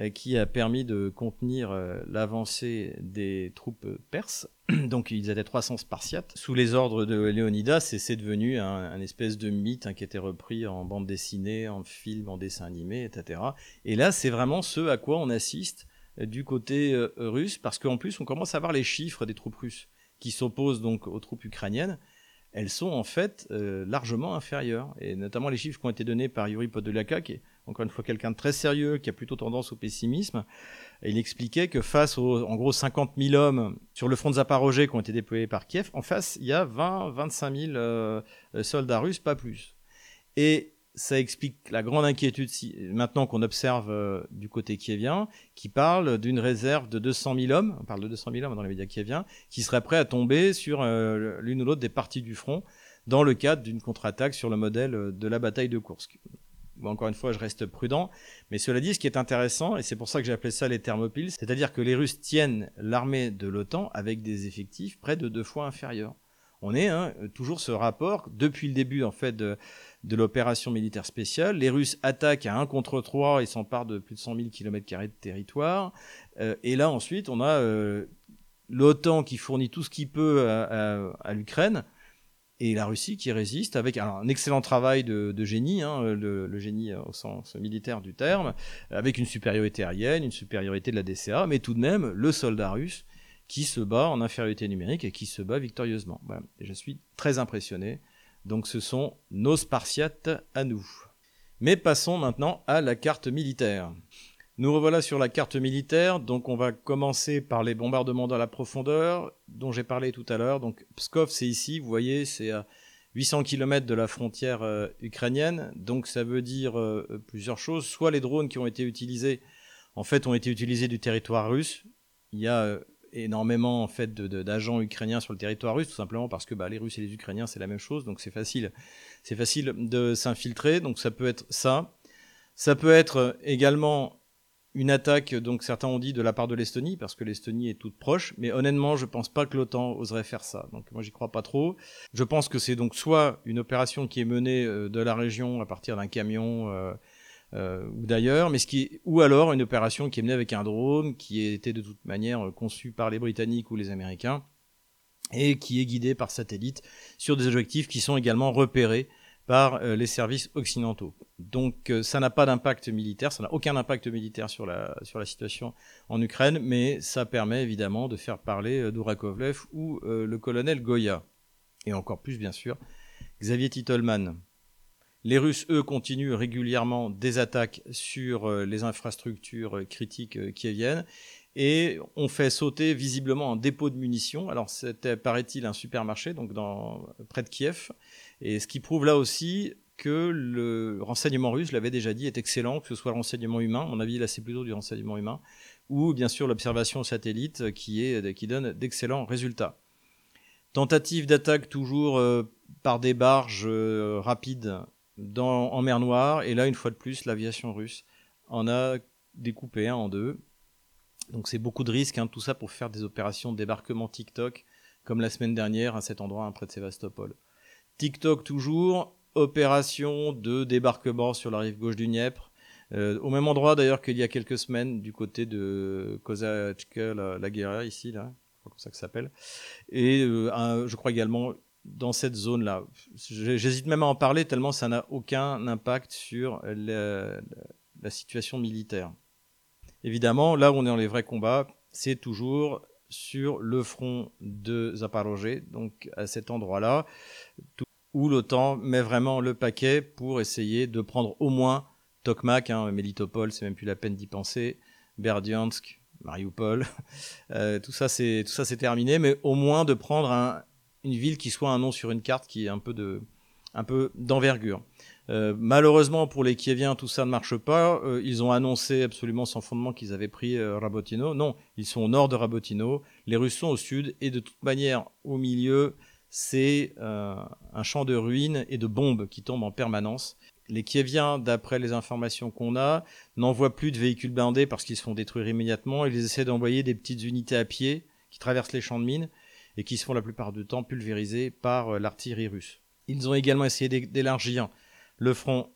Euh, qui a permis de contenir euh, l'avancée des troupes perses. Donc ils étaient 300 Spartiates. Sous les ordres de Léonidas, c'est devenu un, espèce de mythe hein, qui était repris en bande dessinée, en film, en dessin animé, etc. Et là, c'est vraiment ce à quoi on assiste euh, du côté russe, parce qu'en plus, on commence à voir les chiffres des troupes russes qui s'opposent donc aux troupes ukrainiennes, elles sont en fait euh, largement inférieures. Et notamment les chiffres qui ont été donnés par Yuri Podolaka, qui est encore une fois quelqu'un de très sérieux, qui a plutôt tendance au pessimisme. il expliquait que face aux, en gros, 50 000 hommes sur le front de Zaporozhye qui ont été déployés par Kiev, en face, il y a 20, 25 000 soldats russes, pas plus. Et ça explique la grande inquiétude si, maintenant qu'on observe euh, du côté kievien, qui parle d'une réserve de 200 000 hommes, on parle de 200 000 hommes dans les médias kieviens, qui seraient prêts à tomber sur euh, l'une ou l'autre des parties du front dans le cadre d'une contre-attaque sur le modèle euh, de la bataille de Kursk. Encore une fois, je reste prudent, mais cela dit, ce qui est intéressant, et c'est pour ça que j'ai appelé ça les thermopiles, c'est-à-dire que les Russes tiennent l'armée de l'OTAN avec des effectifs près de deux fois inférieurs. On est hein, toujours ce rapport depuis le début en fait de, l'opération militaire spéciale. Les Russes attaquent à 1 contre 3 et s'emparent de plus de 100 000 km de territoire. Euh, et là, ensuite, on a euh, l'OTAN qui fournit tout ce qu'il peut à, l'Ukraine et la Russie qui résiste avec un excellent travail de, génie, hein, le, génie au sens militaire du terme, avec une supériorité aérienne, une supériorité de la DCA, mais tout de même le soldat russe qui se bat en infériorité numérique et qui se bat victorieusement. Et je suis très impressionné donc ce sont nos Spartiates à nous. Mais passons maintenant à la carte militaire. Nous revoilà sur la carte militaire, donc on va commencer par les bombardements dans la profondeur, dont j'ai parlé tout à l'heure. Donc Pskov, c'est ici, vous voyez, c'est à 800 km de la frontière euh, ukrainienne, donc ça veut dire euh, plusieurs choses. Soit les drones qui ont été utilisés, en fait, ont été utilisés du territoire russe. Il y a euh, énormément en fait d'agents ukrainiens sur le territoire russe, tout simplement parce que bah, les Russes et les Ukrainiens c'est la même chose, donc c'est facile, c'est facile de s'infiltrer. Donc ça peut être ça. Ça peut être également une attaque, donc certains ont dit de la part de l'Estonie, parce que l'Estonie est toute proche, mais honnêtement, je pense pas que l'OTAN oserait faire ça. Donc moi, j'y crois pas trop. Je pense que c'est donc soit une opération qui est menée euh, de la région à partir d'un camion euh, euh, ou d'ailleurs, mais ce qui ou alors une opération qui est menée avec un drone qui était de toute manière conçu par les Britanniques ou les Américains et qui est guidé par satellite sur des objectifs qui sont également repérés par euh, les services occidentaux. Donc euh, ça n'a pas d'impact militaire, ça n'a aucun impact militaire sur la, sur la situation en Ukraine, mais ça permet évidemment de faire parler Dourakovlev ou le colonel Goya, et encore plus bien sûr Xavier Titelman. Les Russes, eux, continuent régulièrement des attaques sur euh, les infrastructures euh, critiques euh, kieviennes et ont fait sauter visiblement un dépôt de munitions. Alors c'était, paraît-il, un supermarché, donc près de Kiev. Et ce qui prouve là aussi que le renseignement russe, je l'avais déjà dit, est excellent, que ce soit le renseignement humain, mon avis là c'est plutôt du renseignement humain, ou bien sûr l'observation satellite qui, est, qui donne d'excellents résultats. Tentative d'attaque toujours par des barges rapides en mer Noire. Et là, une fois de plus, l'aviation russe en a découpé un en deux. Donc c'est beaucoup de risques, hein, tout ça pour faire des opérations de débarquement TikTok, comme la semaine dernière à cet endroit, hein, près de Sébastopol. TikTok toujours, opération de débarquement sur la rive gauche du Dniepr, euh, au même endroit d'ailleurs qu'il y a quelques semaines, du côté de Kozachka, la, guerre ici, là, je comme ça que ça s'appelle. Et euh, je crois également dans cette zone-là. J'hésite même à en parler tellement ça n'a aucun impact sur la, situation militaire. Évidemment, là où on est dans les vrais combats, c'est toujours sur le front de Zaporozhye, donc à cet endroit-là, où l'OTAN met vraiment le paquet pour essayer de prendre au moins Tokmak, hein, c'est même plus la peine d'y penser, Berdiansk, Mariupol, euh, tout ça c'est terminé, mais au moins de prendre un, une ville qui soit un nom sur une carte qui est un peu de un peu d'envergure. Euh, malheureusement pour les Kieviens, tout ça ne marche pas. Euh, ils ont annoncé absolument sans fondement qu'ils avaient pris euh, Rabotino. Non, ils sont au nord de Rabotino. Les Russes sont au sud et de toute manière au milieu, c'est un champ de ruines et de bombes qui tombent en permanence. Les Kieviens, d'après les informations qu'on a, n'envoient plus de véhicules blindés parce qu'ils se font détruire immédiatement. Ils essaient d'envoyer des petites unités à pied qui traversent les champs de mines et qui se font la plupart du temps pulvérisés par euh, l'artillerie russe. Ils ont également essayé d'élargir le front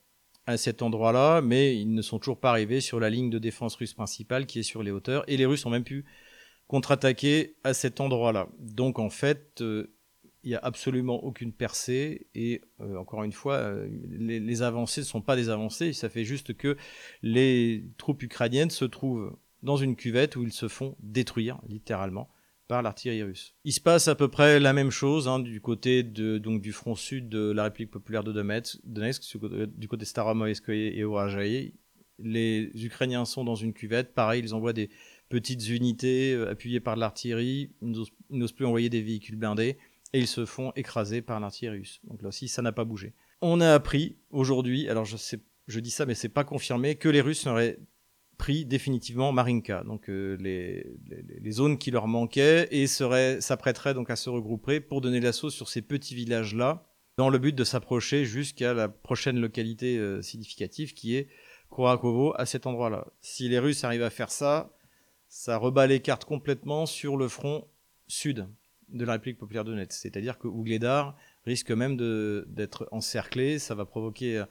à cet endroit-là, mais ils ne sont toujours pas arrivés sur la ligne de défense russe principale qui est sur les hauteurs, et les Russes ont même pu contre-attaquer à cet endroit-là. Donc en fait, euh, il n'y a absolument aucune percée, et euh, encore une fois, les, les, avancées ne sont pas des avancées, ça fait juste que les troupes ukrainiennes se trouvent dans une cuvette où ils se font détruire, littéralement, par l'artillerie russe. Il se passe à peu près la même chose hein, du côté de, donc du front sud de la République populaire de Donetsk, du côté Staromoïskoye et Orajaïe. Les Ukrainiens sont dans une cuvette, pareil, ils envoient des petites unités euh, appuyées par l'artillerie, ils n'osent plus envoyer des véhicules blindés et ils se font écraser par l'artillerie russe. Donc là aussi, ça n'a pas bougé. On a appris aujourd'hui, alors je, dis ça mais c'est pas confirmé, que les Russes auraient pris définitivement Marinka, donc euh, les, les, zones qui leur manquaient, et s'apprêteraient donc à se regrouper pour donner l'assaut sur ces petits villages-là, dans le but de s'approcher jusqu'à la prochaine localité euh, significative qui est Kurakovo à cet endroit-là. Si les Russes arrivent à faire ça, ça rebat les cartes complètement sur le front sud de la République populaire de Donetsk. C'est-à-dire que Ougledar risque même d'être encerclé, ça va provoquer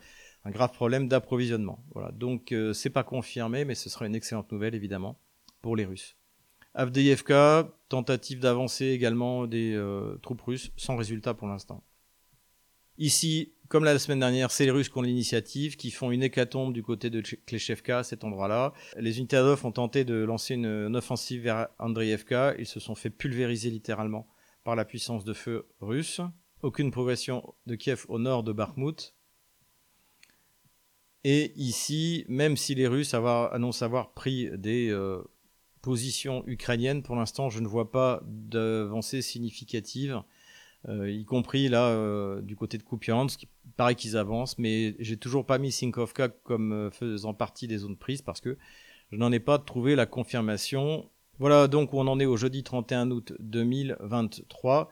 un grave problème d'approvisionnement. Voilà. Donc euh, c'est pas confirmé, mais ce sera une excellente nouvelle évidemment pour les Russes. Avdeyevka, tentative d'avancer également des euh, troupes russes, sans résultat pour l'instant. Ici, comme la semaine dernière, c'est les Russes qui ont l'initiative, qui font une hécatombe du côté de Kleshevka, cet endroit-là. Les unités Azov ont tenté de lancer une, offensive vers Andreyevka. Ils se sont fait pulvériser littéralement par la puissance de feu russe. Aucune progression de Kiev au nord de Bakhmut. Et ici, même si les Russes annoncent avoir pris des euh, positions ukrainiennes, pour l'instant, je ne vois pas d'avancée significative, euh, y compris là euh, du côté de Kupiansk. Il paraît qu'ils avancent, mais j'ai toujours pas mis Sinkovka comme faisant partie des zones prises parce que je n'en ai pas trouvé la confirmation. Voilà donc on en est au jeudi 31 août 2023.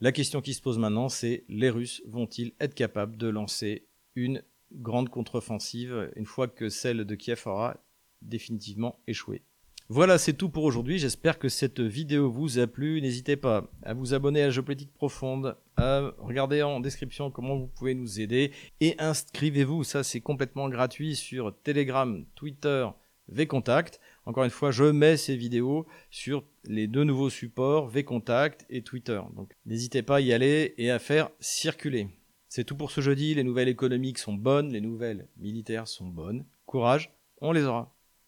La question qui se pose maintenant, c'est les Russes vont-ils être capables de lancer une grande contre-offensive une fois que celle de Kiev aura définitivement échoué. Voilà, c'est tout pour aujourd'hui. J'espère que cette vidéo vous a plu. N'hésitez pas à vous abonner à Géopolitique Profonde, à regarder en description comment vous pouvez nous aider et inscrivez-vous. Ça, c'est complètement gratuit sur Telegram, Twitter, VContact. Encore une fois, je mets ces vidéos sur les deux nouveaux supports, VContact et Twitter. Donc, n'hésitez pas à y aller et à faire circuler. C'est tout pour ce jeudi, les nouvelles économiques sont bonnes, les nouvelles militaires sont bonnes. Courage, on les aura.